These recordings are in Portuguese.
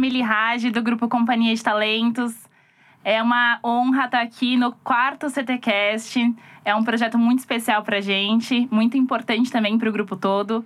Camille Rage, do grupo Companhia de Talentos. É uma honra estar aqui no quarto CTcast. É um projeto muito especial para gente, muito importante também para o grupo todo.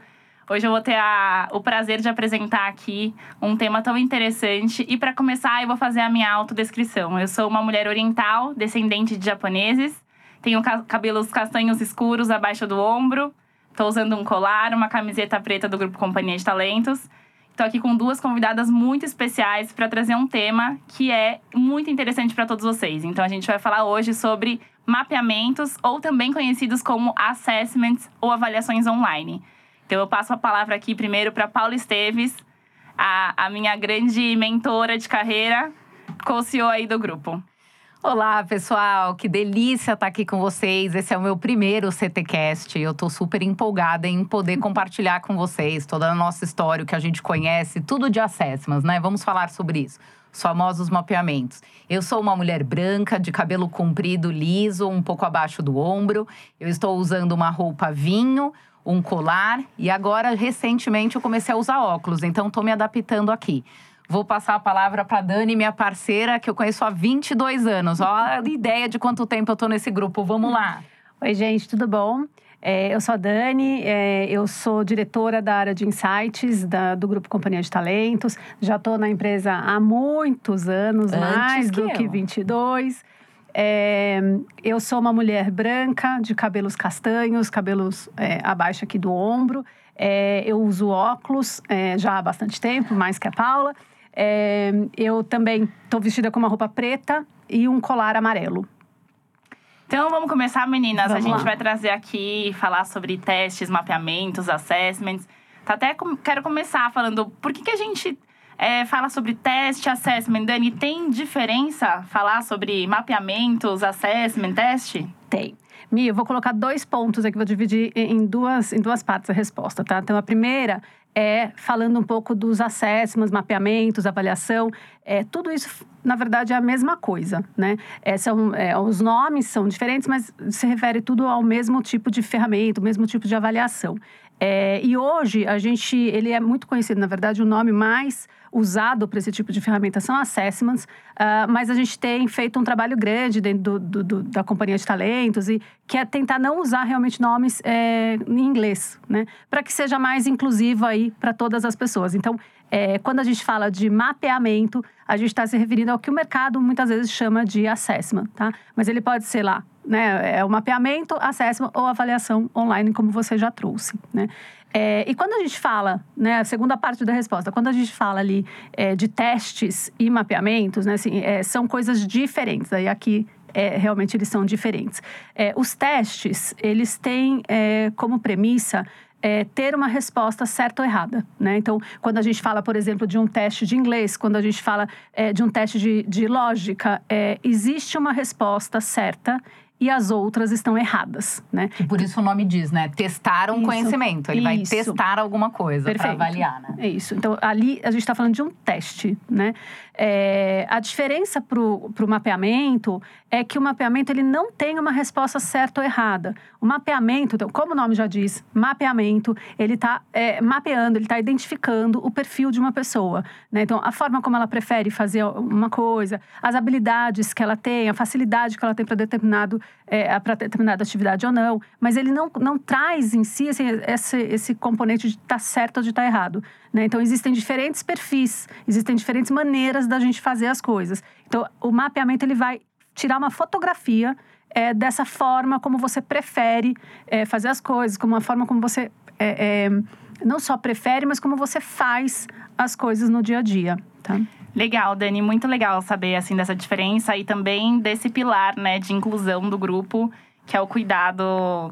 Hoje eu vou ter a, o prazer de apresentar aqui um tema tão interessante. E para começar, eu vou fazer a minha autodescrição. Eu sou uma mulher oriental, descendente de japoneses. Tenho cabelos castanhos escuros abaixo do ombro. Estou usando um colar, uma camiseta preta do grupo Companhia de Talentos. Estou aqui com duas convidadas muito especiais para trazer um tema que é muito interessante para todos vocês. Então, a gente vai falar hoje sobre mapeamentos, ou também conhecidos como assessments ou avaliações online. Então, eu passo a palavra aqui primeiro para Paula Esteves, a, a minha grande mentora de carreira, co-CEO aí do grupo. Olá, pessoal, que delícia estar aqui com vocês. Esse é o meu primeiro CTcast. Eu estou super empolgada em poder compartilhar com vocês toda a nossa história, o que a gente conhece, tudo de assessments, né? Vamos falar sobre isso. Os famosos mapeamentos. Eu sou uma mulher branca, de cabelo comprido, liso, um pouco abaixo do ombro. Eu estou usando uma roupa vinho, um colar e agora, recentemente, eu comecei a usar óculos, então estou me adaptando aqui. Vou passar a palavra para Dani, minha parceira, que eu conheço há 22 anos. Ó, a ideia de quanto tempo eu estou nesse grupo. Vamos lá. Oi, gente, tudo bom? É, eu sou a Dani, é, eu sou diretora da área de insights da, do Grupo Companhia de Talentos. Já estou na empresa há muitos anos, Antes mais que do eu. que 22. É, eu sou uma mulher branca, de cabelos castanhos, cabelos é, abaixo aqui do ombro. É, eu uso óculos é, já há bastante tempo, mais que a Paula. É, eu também estou vestida com uma roupa preta e um colar amarelo. Então vamos começar, meninas. Vamos a gente lá. vai trazer aqui, falar sobre testes, mapeamentos, assessments. Tá até quero começar falando por que, que a gente é, fala sobre teste, assessment. Dani, tem diferença falar sobre mapeamentos, assessment, teste? Tem. Mi, eu vou colocar dois pontos aqui, vou dividir em duas, em duas partes a resposta, tá? Então, a primeira é falando um pouco dos assessments, mapeamentos, avaliação. É, tudo isso, na verdade, é a mesma coisa, né? É, são, é, os nomes são diferentes, mas se refere tudo ao mesmo tipo de ferramenta, o mesmo tipo de avaliação. É, e hoje, a gente, ele é muito conhecido, na verdade, o nome mais usado para esse tipo de ferramenta são assessments, uh, mas a gente tem feito um trabalho grande dentro do, do, do, da companhia de talentos e que é tentar não usar realmente nomes é, em inglês, né? Para que seja mais inclusivo aí para todas as pessoas. Então, é, quando a gente fala de mapeamento, a gente está se referindo ao que o mercado muitas vezes chama de assessment, tá? Mas ele pode ser lá, né? É o mapeamento, assessment ou avaliação online, como você já trouxe, né? É, e quando a gente fala, né, a segunda parte da resposta, quando a gente fala ali é, de testes e mapeamentos, né, assim, é, são coisas diferentes. Aí aqui é, realmente eles são diferentes. É, os testes, eles têm é, como premissa é, ter uma resposta certa ou errada. Né? Então, quando a gente fala, por exemplo, de um teste de inglês, quando a gente fala é, de um teste de, de lógica, é, existe uma resposta certa e as outras estão erradas, né? E por isso o nome diz, né? Testar um isso, conhecimento. Ele isso. vai testar alguma coisa para avaliar, né? É isso. Então, ali a gente está falando de um teste, né? É, a diferença para o mapeamento é que o mapeamento ele não tem uma resposta certa ou errada. O mapeamento, então, como o nome já diz, mapeamento, ele está é, mapeando, ele está identificando o perfil de uma pessoa. Né? Então, a forma como ela prefere fazer uma coisa, as habilidades que ela tem, a facilidade que ela tem para determinado é, para determinada atividade ou não, mas ele não, não traz em si assim, esse, esse componente de estar tá certo ou de estar tá errado. Né? Então, existem diferentes perfis, existem diferentes maneiras da gente fazer as coisas. Então, o mapeamento ele vai tirar uma fotografia é, dessa forma como você prefere é, fazer as coisas, como uma forma como você é, é, não só prefere, mas como você faz as coisas no dia a dia. Tá? Legal, Dani, muito legal saber assim dessa diferença e também desse pilar, né, de inclusão do grupo, que é o cuidado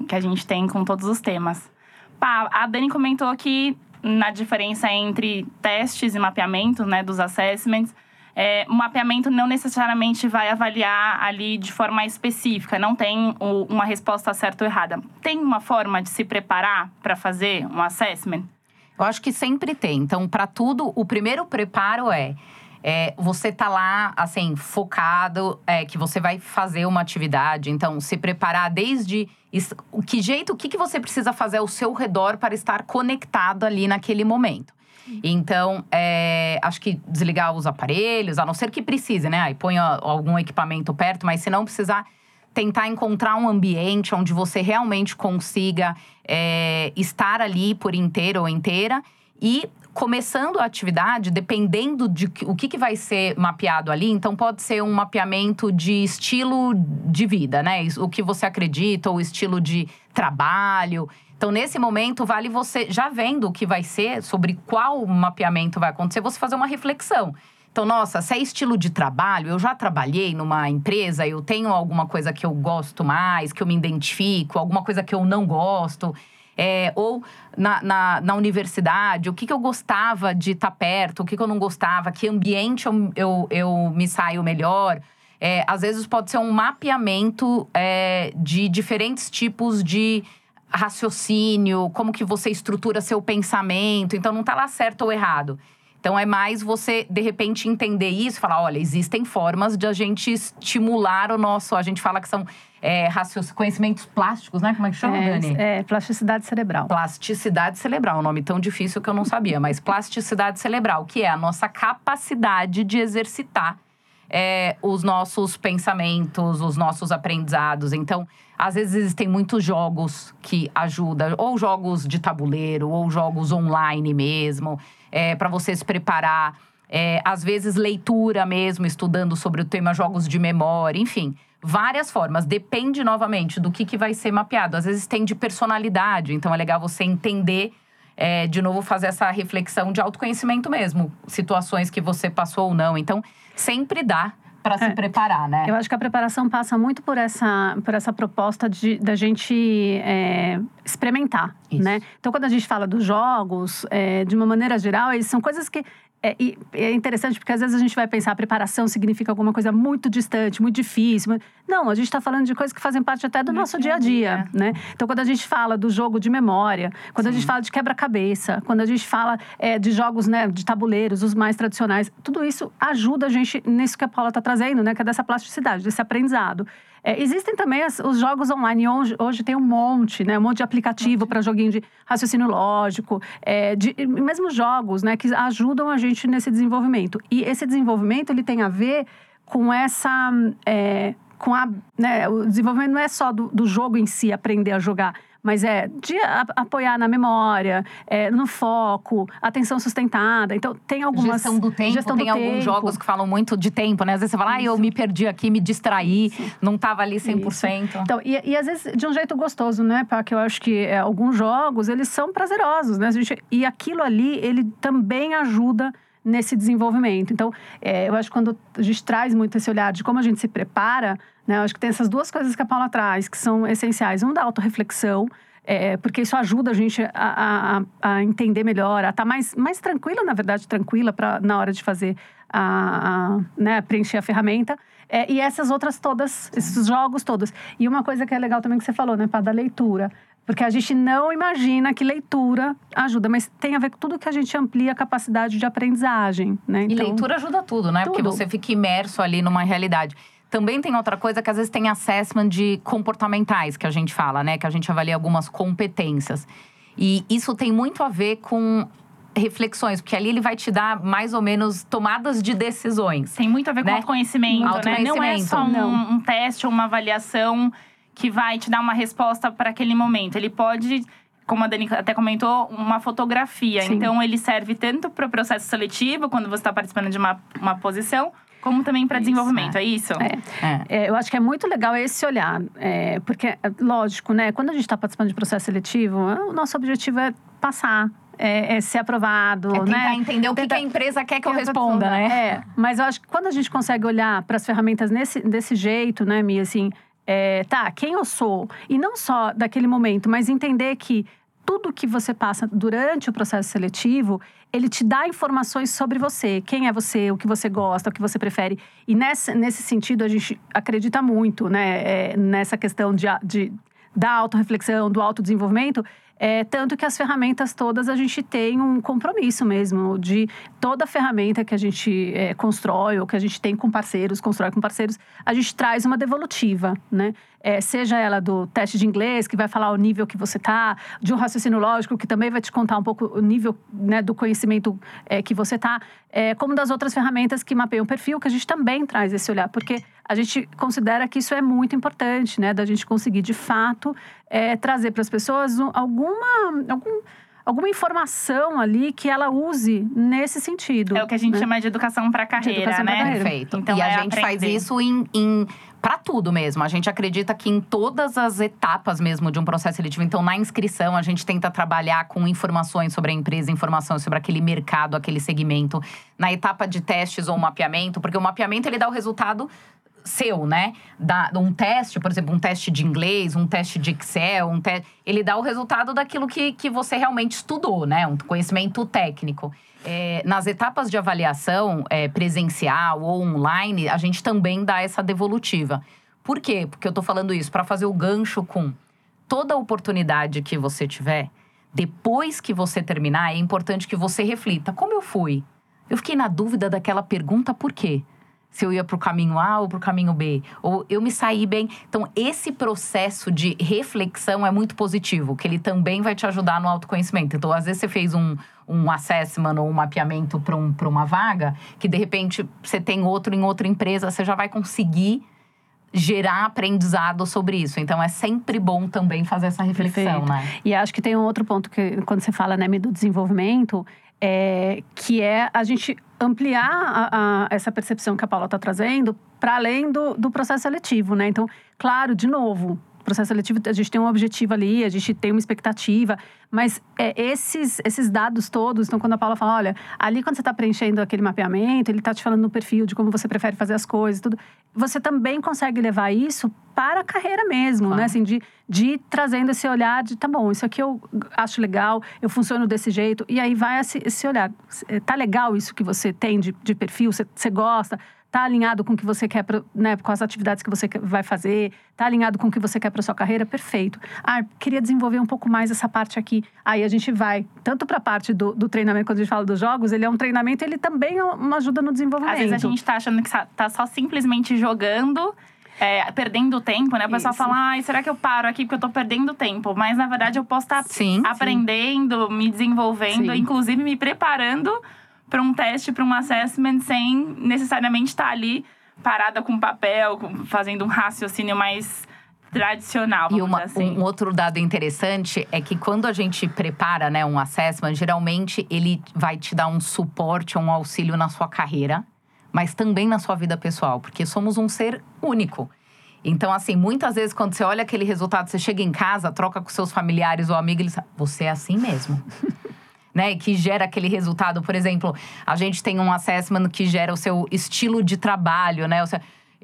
que a gente tem com todos os temas. Pá, a Dani comentou que na diferença entre testes e mapeamento, né, dos assessments, é, o mapeamento não necessariamente vai avaliar ali de forma específica, não tem o, uma resposta certa ou errada. Tem uma forma de se preparar para fazer um assessment? Eu acho que sempre tem. Então, para tudo, o primeiro preparo é é, você tá lá, assim, focado, é, que você vai fazer uma atividade. Então, se preparar desde o que jeito, o que, que você precisa fazer ao seu redor para estar conectado ali naquele momento. Então, é, acho que desligar os aparelhos, a não ser que precise, né? Aí põe algum equipamento perto, mas se não precisar, tentar encontrar um ambiente onde você realmente consiga é, estar ali por inteiro ou inteira e começando a atividade, dependendo de o que, que vai ser mapeado ali, então pode ser um mapeamento de estilo de vida, né? O que você acredita, ou estilo de trabalho. Então, nesse momento, vale você, já vendo o que vai ser, sobre qual mapeamento vai acontecer, você fazer uma reflexão. Então, nossa, se é estilo de trabalho, eu já trabalhei numa empresa, eu tenho alguma coisa que eu gosto mais, que eu me identifico, alguma coisa que eu não gosto. É, ou na, na, na, universidade, o que, que eu gostava de estar tá perto, o que, que eu não gostava, que ambiente eu, eu, eu me saio melhor. É, às vezes pode ser um mapeamento é, de diferentes tipos de raciocínio, como que você estrutura seu pensamento. Então, não está lá certo ou errado. Então é mais você, de repente, entender isso falar: olha, existem formas de a gente estimular o nosso. A gente fala que são é, conhecimentos plásticos, né? Como é que chama, é, Dani? É, plasticidade cerebral. Plasticidade cerebral, um nome tão difícil que eu não sabia, mas plasticidade cerebral, que é a nossa capacidade de exercitar é, os nossos pensamentos, os nossos aprendizados. Então, às vezes existem muitos jogos que ajudam, ou jogos de tabuleiro, ou jogos online mesmo é, para você se preparar. É, às vezes, leitura mesmo, estudando sobre o tema jogos de memória, enfim. Várias formas. Depende, novamente, do que, que vai ser mapeado. Às vezes tem de personalidade, então é legal você entender é, de novo, fazer essa reflexão de autoconhecimento mesmo. Situações que você passou ou não. Então, sempre dá para se é. preparar, né? Eu acho que a preparação passa muito por essa, por essa proposta de da gente é, experimentar, Isso. né? Então, quando a gente fala dos jogos, é, de uma maneira geral, eles são coisas que é, é, interessante porque às vezes a gente vai pensar a preparação significa alguma coisa muito distante, muito difícil. Não, a gente está falando de coisas que fazem parte até do nosso dia a dia, né? Então, quando a gente fala do jogo de memória, quando Sim. a gente fala de quebra-cabeça, quando a gente fala é, de jogos né, de tabuleiros, os mais tradicionais, tudo isso ajuda a gente nisso que a Paula está trazendo, né? Que é dessa plasticidade, desse aprendizado. É, existem também as, os jogos online. Hoje, hoje tem um monte, né? Um monte de aplicativo para joguinho de raciocínio lógico, é, de, mesmo jogos, né? Que ajudam a gente nesse desenvolvimento. E esse desenvolvimento, ele tem a ver com essa... É, com a, né, o desenvolvimento não é só do, do jogo em si, aprender a jogar mas é de apoiar na memória, é, no foco, atenção sustentada. Então, tem algumas. Gestão do tempo, gestão tem do alguns tempo. jogos que falam muito de tempo, né? Às vezes você fala, ah, eu me perdi aqui, me distraí, Isso. não estava ali 100%. Isso. Então, e, e, às vezes de um jeito gostoso, né, Porque eu acho que é, alguns jogos, eles são prazerosos, né? Gente, e aquilo ali, ele também ajuda nesse desenvolvimento. Então, é, eu acho que quando a gente traz muito esse olhar de como a gente se prepara, né, eu acho que tem essas duas coisas que a Paula traz, que são essenciais. Um da autorreflexão, é, porque isso ajuda a gente a, a, a entender melhor, a estar tá mais, mais tranquila, na verdade, tranquila pra, na hora de fazer, a, a né, preencher a ferramenta. É, e essas outras todas, esses jogos todos. E uma coisa que é legal também que você falou, né, para da leitura. Porque a gente não imagina que leitura ajuda, mas tem a ver com tudo que a gente amplia a capacidade de aprendizagem, né? Então, e leitura ajuda tudo, né? Tudo. Porque você fica imerso ali numa realidade. Também tem outra coisa que às vezes tem assessment de comportamentais, que a gente fala, né? Que a gente avalia algumas competências. E isso tem muito a ver com reflexões, porque ali ele vai te dar mais ou menos tomadas de decisões. Tem muito a ver né? com autoconhecimento, autoconhecimento, né? Não é só um, um teste ou uma avaliação que vai te dar uma resposta para aquele momento. Ele pode como a Dani até comentou, uma fotografia. Sim. Então, ele serve tanto para o processo seletivo, quando você está participando de uma, uma posição, como também para desenvolvimento, é, é isso? É. É. é. eu acho que é muito legal esse olhar, é, porque, lógico, né, quando a gente está participando de processo seletivo, o nosso objetivo é passar, é, é, ser aprovado, é tentar né? entender o que, que, a empresa quer que eu responda, né? É, mas eu acho que quando a gente consegue olhar para as ferramentas nesse, desse jeito, né, Mia, assim, é, tá, quem eu sou. E não só daquele momento, mas entender que tudo que você passa durante o processo seletivo, ele te dá informações sobre você, quem é você, o que você gosta, o que você prefere. E nesse, nesse sentido, a gente acredita muito né, é, nessa questão de, de, da autorreflexão, do autodesenvolvimento, É, tanto que as ferramentas todas a gente tem um compromisso mesmo de toda ferramenta que a gente é, constrói ou que a gente tem com parceiros, constrói com parceiros, a gente traz uma devolutiva, né? É, seja ela do teste de inglês, que vai falar o nível que você está, de um raciocínio lógico, que também vai te contar um pouco o nível né, do conhecimento é, que você está, é, como das outras ferramentas que mapeiam o perfil, que a gente também traz esse olhar, porque a gente considera que isso é muito importante, né? Da gente conseguir, de fato, é, trazer para as pessoas alguma. Algum, alguma informação ali que ela use nesse sentido. É o que a gente né? chama de educação para carreira, educação pra né? carreira. Perfeito. Então, e a é gente faz aprender. isso em, em para tudo mesmo. A gente acredita que em todas as etapas mesmo de um processo seletivo. Então, na inscrição, a gente tenta trabalhar com informações sobre a empresa, informações sobre aquele mercado, aquele segmento. Na etapa de testes ou mapeamento, porque o mapeamento ele dá o resultado seu, né? Da, um teste, por exemplo, um teste de inglês, um teste de Excel, um te... ele dá o resultado daquilo que, que você realmente estudou, né? Um conhecimento técnico. É, nas etapas de avaliação é, presencial ou online, a gente também dá essa devolutiva. Por quê? Porque eu tô falando isso para fazer o gancho com toda oportunidade que você tiver, depois que você terminar, é importante que você reflita: como eu fui? Eu fiquei na dúvida daquela pergunta, por quê? Se eu ia para o caminho A ou para o caminho B. Ou eu me saí bem. Então, esse processo de reflexão é muito positivo, que ele também vai te ajudar no autoconhecimento. Então, às vezes você fez um, um assessment ou um mapeamento para um, pra uma vaga, que de repente você tem outro em outra empresa, você já vai conseguir gerar aprendizado sobre isso. Então, é sempre bom também fazer essa reflexão, Perfeito. né? E acho que tem um outro ponto que, quando você fala né, do desenvolvimento, é, que é a gente ampliar a- a- essa percepção que a Paula está trazendo para além do, do processo seletivo, né? Então, claro, de novo, processo seletivo, a gente tem um objetivo ali, a gente tem uma expectativa, mas é, esses, esses dados todos, então quando a Paula fala, olha, ali quando você está preenchendo aquele mapeamento, ele está te falando no perfil de como você prefere fazer as coisas, tudo, você também consegue levar isso para a carreira mesmo, Claro. né? Assim, de, de ir trazendo esse olhar de, tá bom, isso aqui eu acho legal, eu funciono desse jeito. E aí vai esse, esse olhar. Eh, Tá legal isso que você tem de, de perfil? Você, você gosta? Tá alinhado com o que você quer, pro- né? Com as atividades que você vai fazer? Tá alinhado com o que você quer para sua carreira? Perfeito. Ah, queria desenvolver um pouco mais essa parte aqui. Aí a gente vai, tanto para a parte do, do treinamento, quando a gente fala dos jogos, ele é um treinamento, ele também é uma ajuda no desenvolvimento. Às vezes a gente tá achando que tá só simplesmente jogando, é, perdendo tempo, né? O pessoal Isso. fala, ai, será que eu paro aqui porque eu tô perdendo tempo? Mas na verdade eu posso estar Sim. aprendendo, me desenvolvendo, Sim. inclusive me preparando para um teste, para um assessment, sem necessariamente estar ali parada com papel, fazendo um raciocínio mais tradicional, E uma- assim. um outro dado interessante é que quando a gente prepara né, um assessment, geralmente ele vai te dar um suporte, um auxílio na sua carreira, mas também na sua vida pessoal, porque somos um ser único. Então, assim, muitas vezes quando você olha aquele resultado, você chega em casa, troca com seus familiares ou amigos, eles falam, você é assim mesmo. Né, que gera aquele resultado. Por exemplo, a gente tem um assessment que gera o seu estilo de trabalho, né?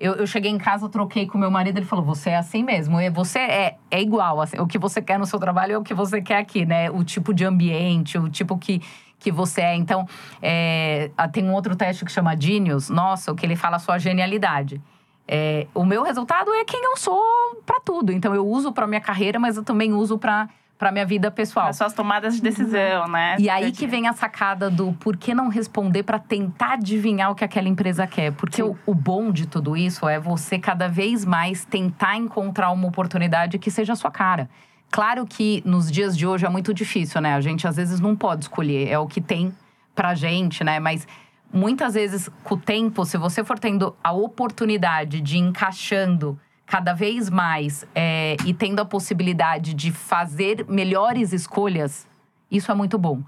Eu, eu cheguei em casa, troquei com meu marido, ele falou: você é assim mesmo. E você é, é igual. assim, o que você quer no seu trabalho é o que você quer aqui, né? O tipo de ambiente, o tipo que, que você é. Então, é, tem um outro teste que chama Genius, nossa, que ele fala a sua genialidade. É, o meu resultado é quem eu sou pra tudo. Então, eu uso pra minha carreira, mas eu também uso pra, pra minha vida pessoal. As suas tomadas de decisão, né? E aí que vem a sacada do por que não responder para tentar adivinhar o que aquela empresa quer. Porque o, o bom de tudo isso é você cada vez mais tentar encontrar uma oportunidade que seja a sua cara. Claro que nos dias de hoje é muito difícil, né? A gente às vezes não pode escolher, é o que tem pra gente, né? Mas muitas vezes, com o tempo, se você for tendo a oportunidade de ir encaixando cada vez mais é, e tendo a possibilidade de fazer melhores escolhas, isso é muito bom.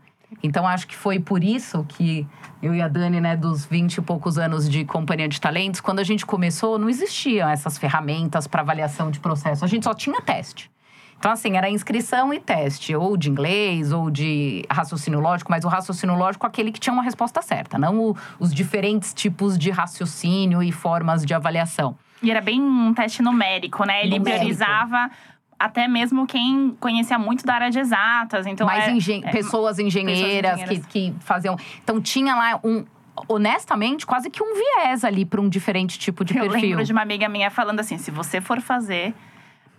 Então, acho que foi por isso que eu e a Dani, né, dos 20 e poucos anos de companhia de talentos, quando a gente começou, não existiam essas ferramentas para avaliação de processo. A gente só tinha teste. Então, assim, era inscrição e teste, ou de inglês, ou de raciocínio lógico, mas o raciocínio lógico aquele que tinha uma resposta certa, não o- os diferentes tipos de raciocínio e formas de avaliação. E era bem um teste numérico, né? Ele Numérico. priorizava até mesmo quem conhecia muito da área de exatas. Então, mais é- engen- é- pessoas engenheiras, engenheiras. Que, que faziam. Então tinha lá um. Honestamente, quase que um viés ali para um diferente tipo de Eu perfil. lembro de uma amiga minha falando assim: se você for fazer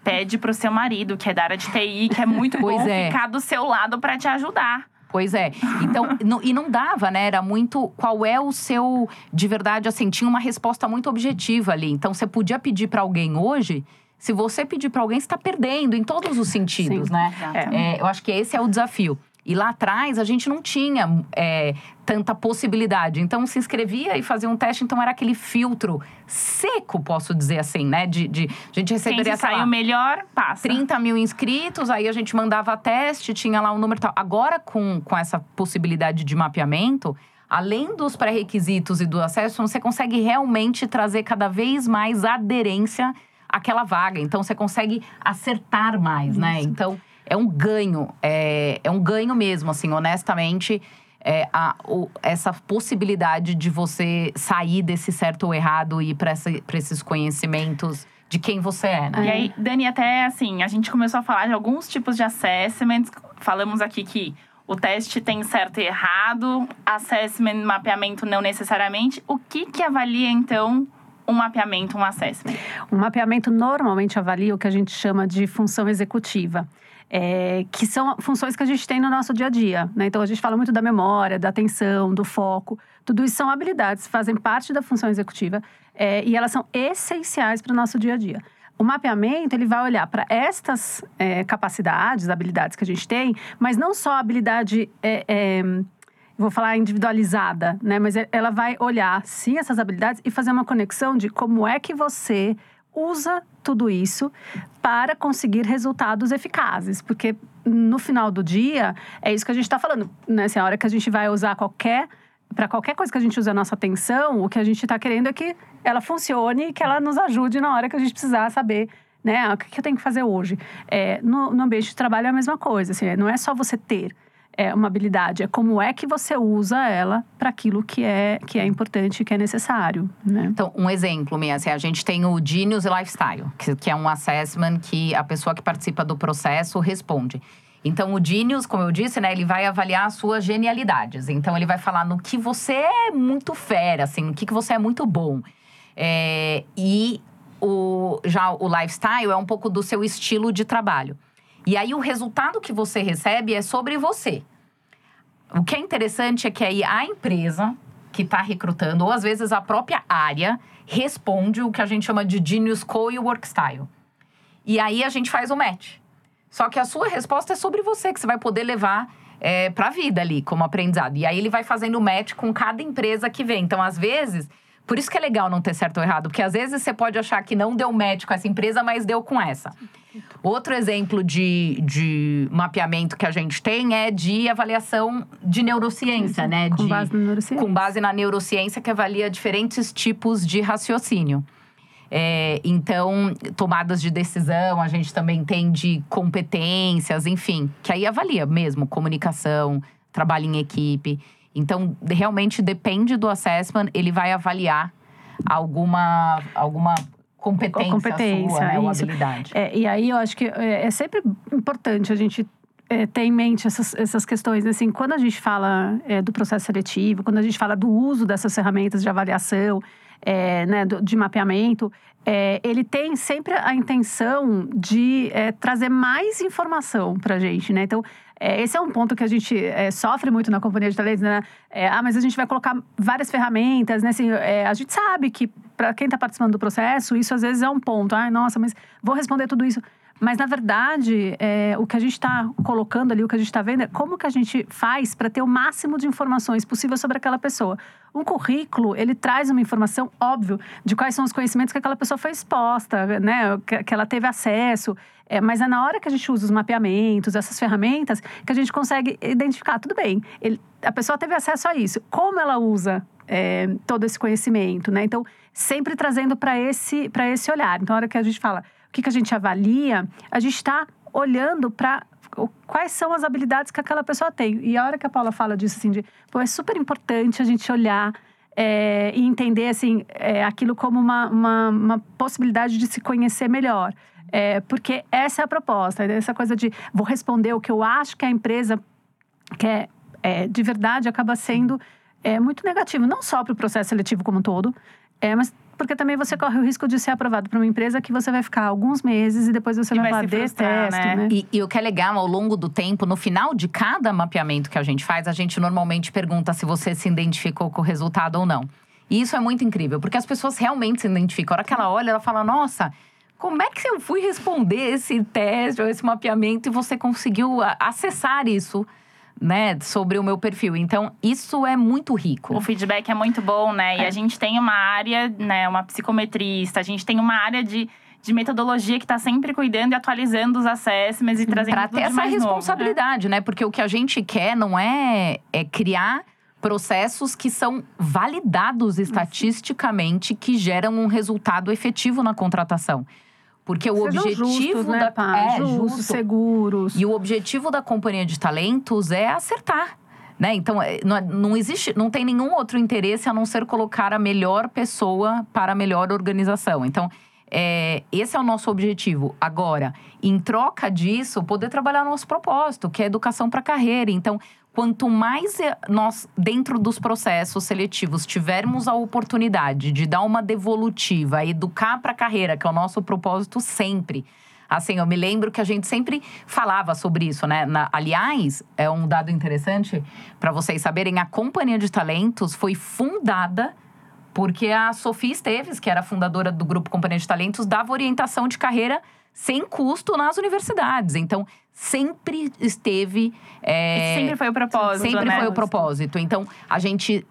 Pede pro seu marido, que é da área de TI, que é muito Pois bom é. ficar do seu lado para te ajudar. Pois é. Então, não- e não dava, né? Era muito. Qual é o seu. De verdade, assim, tinha uma resposta muito objetiva ali. Então, você podia pedir pra alguém hoje. Se você pedir pra alguém, você tá perdendo em todos os sentidos, Sim. né? É, eu acho que esse é o desafio. E lá atrás, a gente não tinha é, tanta possibilidade. Então, se inscrevia e fazia um teste. Então, era aquele filtro seco, posso dizer assim, né? De, de a gente Quem receberia, se lá, saiu melhor, passa. 30 mil inscritos, aí a gente mandava teste, tinha lá um número tal. Agora, com, com essa possibilidade de mapeamento, além dos pré-requisitos e do acesso, você consegue realmente trazer cada vez mais aderência àquela vaga. Então, você consegue acertar mais, né? Então, é um ganho. É, é um ganho mesmo, assim, honestamente. É, a, o- essa possibilidade de você sair desse certo ou errado e ir para esses conhecimentos de quem você é, né? E aí, Dani, até assim, a gente começou a falar de alguns tipos de assessments. Falamos aqui que o teste tem certo e errado, assessment, mapeamento não necessariamente. O que que avalia, então, um mapeamento, um assessment? Um mapeamento normalmente avalia o que a gente chama de função executiva. É, que são funções que a gente tem no nosso dia a dia. Né? Então, a gente fala muito da memória, da atenção, do foco. Tudo isso são habilidades, fazem parte da função executiva é, e elas são essenciais para o nosso dia a dia. O mapeamento ele vai olhar para estas é, capacidades, habilidades que a gente tem, mas não só a habilidade é, é, vou falar individualizada, né? Mas e- ela vai olhar, sim, essas habilidades e fazer uma conexão de como é que você usa tudo isso para conseguir resultados eficazes. Porque no final do dia, é isso que a gente está falando, né? Assim, a hora que a gente vai usar qualquer. Para qualquer coisa que a gente use a nossa atenção, o que a gente está querendo é que ela funcione e que ela nos ajude na hora que a gente precisar saber né? O que eu tenho que fazer hoje? É, no, no ambiente de trabalho é a mesma coisa. Assim, não é só você ter é, uma habilidade, é como é que você usa ela para aquilo que é, que é importante que é necessário. Né? Então, um exemplo, Mia, assim, a gente tem o Genius Lifestyle, que, que é um assessment que a pessoa que participa do processo responde. Então, o Genius, como eu disse, né, ele vai avaliar as suas genialidades. Então, ele vai falar no que você é muito fera, assim, no que, que você é muito bom. É, e o, já o lifestyle é um pouco do seu estilo de trabalho. E aí, o resultado que você recebe é sobre você. O que é interessante é que aí a empresa que está recrutando, ou às vezes a própria área, responde o que a gente chama de Genius Co e Workstyle. E aí a gente faz o match. Só que a sua resposta é sobre você, que você vai poder levar é, para a vida ali, como aprendizado. E aí ele vai fazendo match com cada empresa que vem. Então, às vezes, por isso que é legal não ter certo ou errado, porque às vezes você pode achar que não deu match com essa empresa, mas deu com essa. Outro exemplo de, de mapeamento que a gente tem é de avaliação de neurociência, né? Com de, base na neurociência. com base na neurociência que avalia diferentes tipos de raciocínio. É, então, tomadas de decisão, a gente também tem de competências, enfim, que aí avalia mesmo comunicação, trabalho em equipe. Então, realmente depende do assessment, ele vai avaliar alguma, alguma competência, Competência, sua, né, ou habilidade. É, e aí eu acho que é, é sempre importante a gente é, ter em mente essas, essas questões. Assim, quando a gente fala é, do processo seletivo, quando a gente fala do uso dessas ferramentas de avaliação, é, né, do- de mapeamento, é, ele tem sempre a intenção de é, trazer mais informação para a gente, né? Então, é, esse é um ponto que a gente é, sofre muito na companhia de talentos, né? É, ah, mas a gente vai colocar várias ferramentas, né? Assim, é, a gente sabe que para quem está participando do processo, isso às vezes é um ponto. Ai, nossa, mas vou responder tudo isso. Mas, na verdade, é, o que a gente está colocando ali, o que a gente está vendo é como que a gente faz para ter o máximo de informações possível sobre aquela pessoa. Um currículo, ele traz uma informação, óbvio, de quais são os conhecimentos que aquela pessoa foi exposta, né? Que, que ela teve acesso. É, mas é na hora que a gente usa os mapeamentos, essas ferramentas, que a gente consegue identificar, tudo bem, ele, a pessoa teve acesso a isso. Como ela usa é, todo esse conhecimento, né? Então, sempre trazendo para esse, esse olhar. Então, na hora que a gente fala o que, que a gente avalia, a gente está olhando para quais são as habilidades que aquela pessoa tem. E a hora que a Paula fala disso, assim, de, pô, é super importante a gente olhar é, e entender, assim, é, aquilo como uma, uma, uma possibilidade de se conhecer melhor. É, porque essa é a proposta, essa coisa de vou responder o que eu acho que a empresa quer é, de verdade acaba sendo é, muito negativo, não só para o processo seletivo como um todo, é, mas porque também você corre o risco de ser aprovado para uma empresa que você vai ficar alguns meses e depois você E vai falar frustrar, detesto, né? né? E, e o que é legal, ao longo do tempo, no final de cada mapeamento que a gente faz, a gente normalmente pergunta se você se identificou com o resultado ou não. E isso é muito incrível, porque as pessoas realmente se identificam. A hora que ela olha, ela fala: Nossa, como é que eu fui responder esse teste ou esse mapeamento e você conseguiu acessar isso, né, sobre o meu perfil? Então, isso é muito rico. O feedback é muito bom, né? E a gente tem uma área, né, uma psicometrista, a gente tem uma área de, de metodologia que está sempre cuidando e atualizando os assessments e trazendo Para tudo ter essa mais novo, né? responsabilidade, né? Porque o que a gente quer não é, é criar processos que são validados estatisticamente, que geram um resultado efetivo na contratação. Porque o Sejam objetivo justos, né, da Pá? é, justos, justo. seguros. E o objetivo da companhia de talentos é acertar. Né? Então, é, não, é- não existe, não tem nenhum outro interesse a não ser colocar a melhor pessoa para a melhor organização. Então, é, esse é o nosso objetivo. Agora, em troca disso, poder trabalhar nosso propósito, que é educação para a carreira. Então, quanto mais é, nós, dentro dos processos seletivos, tivermos a oportunidade de dar uma devolutiva, educar para a carreira, que é o nosso propósito sempre. Assim, eu me lembro que a gente sempre falava sobre isso, né? Na- aliás, é um dado interessante para vocês saberem: a Companhia de Talentos foi fundada porque a Sofia Esteves, que era fundadora do grupo Companhia de Talentos, dava orientação de carreira sem custo nas universidades. Então, sempre esteve. é, sempre foi o propósito, Sempre né? foi o propósito. Então, a gente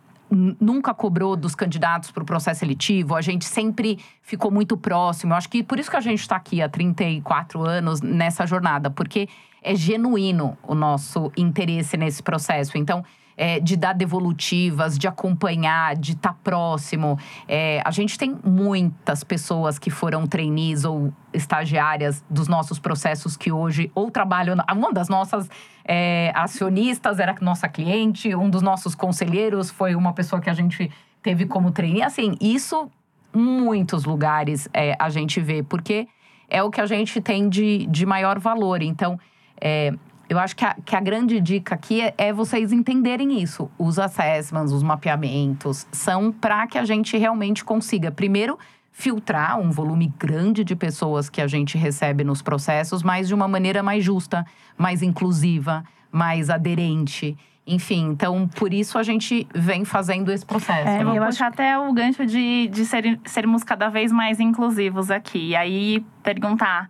nunca cobrou dos candidatos para o processo seletivo, a gente sempre ficou muito próximo. Eu acho que por isso que a gente está aqui há 34 anos nessa jornada, porque é genuíno o nosso interesse nesse processo. Então, é, de dar devolutivas, de acompanhar, de estar próximo. É, a gente tem muitas pessoas que foram trainees ou estagiárias dos nossos processos que hoje ou trabalham. Uma das nossas é, acionistas era nossa cliente, um dos nossos conselheiros foi uma pessoa que a gente teve como trainee. Assim, isso muitos lugares é, a gente vê, porque é o que a gente tem de, de maior valor. Então, é, eu acho que a, que a grande dica aqui é, é vocês entenderem isso. Os assessments, os mapeamentos, são para que a gente realmente consiga, primeiro, filtrar um volume grande de pessoas que a gente recebe nos processos, mas de uma maneira mais justa, mais inclusiva, mais aderente. Enfim, então por isso a gente vem fazendo esse processo. É, Eu puxar até o gancho de, de ser, sermos cada vez mais inclusivos aqui. E aí, perguntar.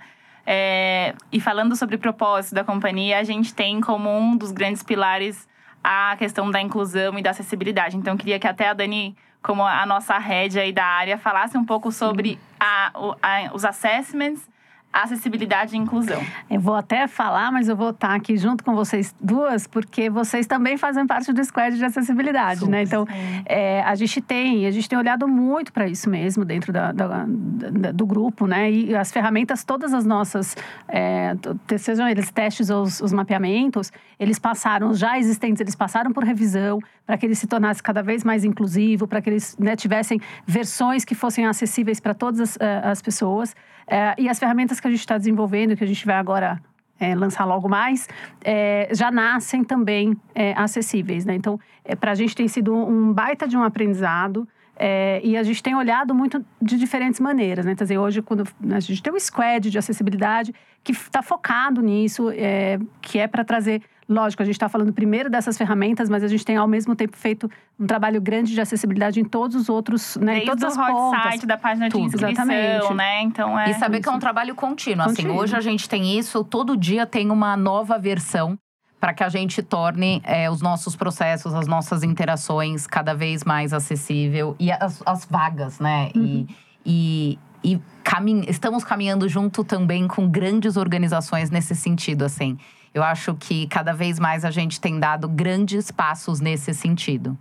É, e falando sobre o propósito da companhia, a gente tem como um dos grandes pilares a questão da inclusão e da acessibilidade. Então, eu queria que até a Dani, como a nossa head aí da área, falasse um pouco sobre a- a- os assessments, acessibilidade e inclusão. Eu vou até falar, mas eu vou estar aqui junto com vocês duas, porque vocês também fazem parte do squad de acessibilidade, né? Então, é, a gente tem, a gente tem olhado muito para isso mesmo dentro da, da- da- do grupo, né? E as ferramentas, todas as nossas, é, sejam eles testes ou os, os mapeamentos, eles passaram, os já existentes, eles passaram por revisão para que eles se tornassem cada vez mais inclusivo, para que eles né, tivessem versões que fossem acessíveis para todas as, eh, as pessoas. Eh, e as ferramentas que a gente está desenvolvendo, que a gente vai agora é, lançar logo mais, é, já nascem também é, acessíveis. Né? Então, para a gente tem sido um baita de um aprendizado. é, e a gente tem olhado muito de diferentes maneiras. Né? Quer dizer, hoje, quando a gente tem um squad de acessibilidade que está focado nisso, é, que é para trazer. Lógico, a gente está falando primeiro dessas ferramentas, mas a gente tem ao mesmo tempo feito um trabalho grande de acessibilidade em todos os outros, né? em Desde todas o as hot pontas. site, da página de Tudo. inscrição, Exatamente. né? Então, é... E saber que é um isso. trabalho contínuo. Assim, Contínuo. hoje a gente tem isso, todo dia tem uma nova versão para que a gente torne é, os nossos processos, as nossas interações cada vez mais acessível e as, as vagas, né? Uhum. E, e, e camin estamos caminhando junto também com grandes organizações nesse sentido, assim. Eu acho que cada vez mais a gente tem dado grandes passos nesse sentido.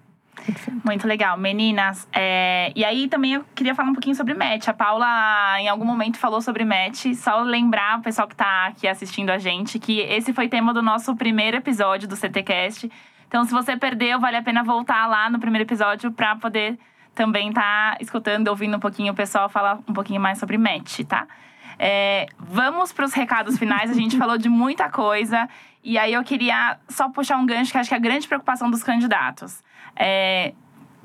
Muito legal. Meninas, é, e aí também eu queria falar um pouquinho sobre match. A Paula, em algum momento, falou sobre match. Só lembrar o pessoal que tá aqui assistindo a gente que esse foi tema do nosso primeiro episódio do CTCast. Então, se você perdeu, vale a pena voltar lá no primeiro episódio para poder também estar escutando, ouvindo um pouquinho o pessoal falar um pouquinho mais sobre match, tá? É, vamos para os recados finais. A gente falou de muita coisa. E aí eu queria só puxar um gancho que acho que é a grande preocupação dos candidatos. É,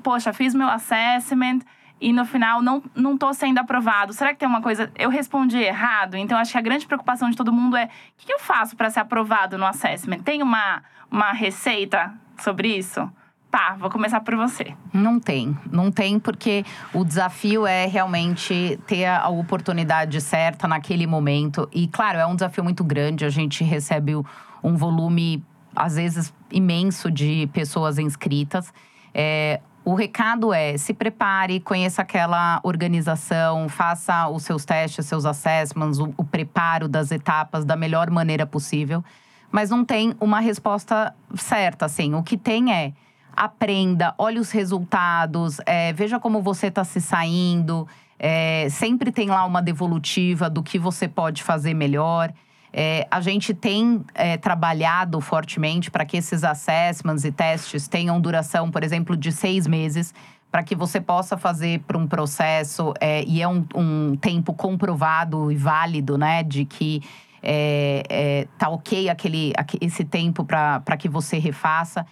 poxa, fiz meu assessment, e no final não, não tô sendo aprovado. Será que tem uma coisa. Eu respondi errado? Então acho que a grande preocupação de todo mundo é: o que eu faço para ser aprovado no assessment? Tem uma, uma receita sobre isso? Tá, vou começar por você. Não tem, não tem, porque o desafio é realmente ter a oportunidade certa naquele momento. E, claro, é um desafio muito grande. A gente recebe um volume, às vezes, imenso de pessoas inscritas. É, o recado é: se prepare, conheça aquela organização, faça os seus testes, seus assessments, o, o preparo das etapas da melhor maneira possível. Mas não tem uma resposta certa, assim. O que tem é aprenda, olhe os resultados, é, veja como você está se saindo. É, sempre tem lá uma devolutiva do que você pode fazer melhor. É, a gente tem é, trabalhado fortemente para que esses assessments e testes tenham duração, por exemplo, de seis meses, para que você possa fazer para um processo, é, e é um, um, tempo comprovado e válido, né, de que é, é, tá ok aquele, esse tempo para que você refaça.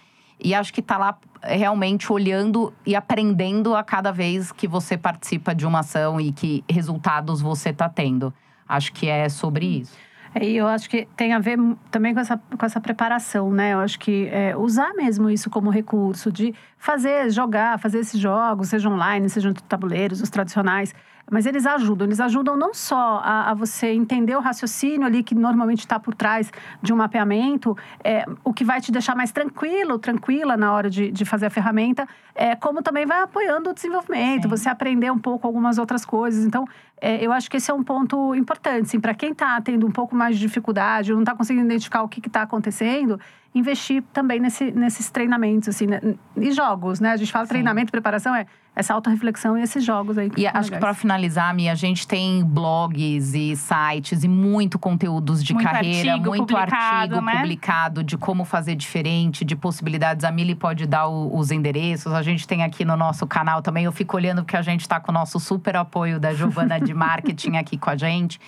E acho que está lá realmente olhando e aprendendo a cada vez que você participa de uma ação e que resultados você está tendo. Acho que é sobre isso. É, e eu acho que tem a ver também com essa, com essa preparação, né? Eu acho que é, usar mesmo isso como recurso, de fazer, jogar, fazer esses jogos, seja online, sejam tabuleiros, os tradicionais mas eles ajudam. Eles ajudam não só a, a você entender o raciocínio ali que normalmente está por trás de um mapeamento, é, o que vai te deixar mais tranquilo, tranquila na hora de, de fazer a ferramenta, é, como também vai apoiando o desenvolvimento, Sim. você aprender um pouco algumas outras coisas. Então, é, eu acho que esse é um ponto importante. Para quem está tendo um pouco mais de dificuldade, não está conseguindo identificar o que está acontecendo, investir também nesse, nesses treinamentos, assim, né? e jogos, né? A gente fala Sim. treinamento, preparação, é essa autorreflexão e esses jogos aí. e acho legais. que para finalizar, Mia, a gente tem blogs e sites e muito conteúdos de muito carreira, artigo muito publicado, artigo né? publicado de como fazer diferente, de possibilidades. A Mili pode dar o, os endereços. A gente tem aqui no nosso canal também. Eu fico olhando porque a gente está com o nosso super apoio da Giovana de marketing aqui com a gente.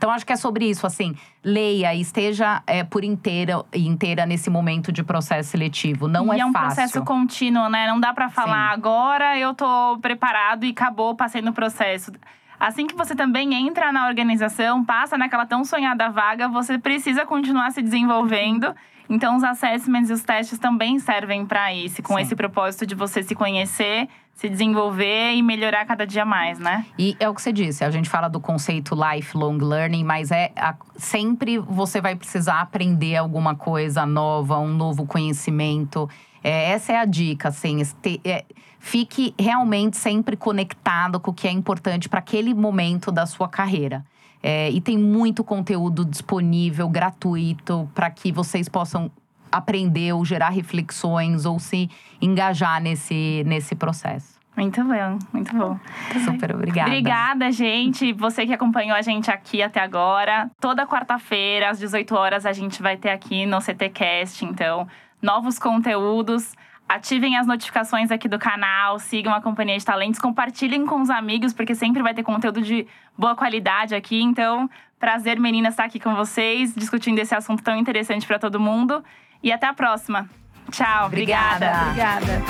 Então, acho que é sobre isso, assim, leia e esteja é, por inteira, inteira nesse momento de processo seletivo. Não e é, é um fácil. processo contínuo, né? Não dá para falar, Sim. agora eu tô preparado e acabou, passei no processo. Assim que você também entra na organização, passa naquela tão sonhada vaga, você precisa continuar se desenvolvendo. Então, os assessments e os testes também servem para isso, com Sim. esse propósito de você se conhecer se desenvolver e melhorar cada dia mais, né? E é o que você disse, a gente fala do conceito lifelong learning, mas é a, sempre você vai precisar aprender alguma coisa nova, um novo conhecimento. É, essa é a dica, assim, este, é, fique realmente sempre conectado com o que é importante para aquele momento da sua carreira. É, e tem muito conteúdo disponível, gratuito, para que vocês possam aprender ou gerar reflexões ou se engajar nesse, nesse processo. Muito bom, muito bom. Super obrigada. Obrigada, gente. Você que acompanhou a gente aqui até agora. Toda quarta-feira, às 18 horas, a gente vai ter aqui no CTCast, então, novos conteúdos. Ativem as notificações aqui do canal, sigam a Companhia de Talentos, compartilhem com os amigos, porque sempre vai ter conteúdo de boa qualidade aqui. Então, prazer, meninas, estar aqui com vocês, discutindo esse assunto tão interessante para todo mundo. E até a próxima. Tchau. Obrigada. Obrigada.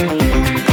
obrigada.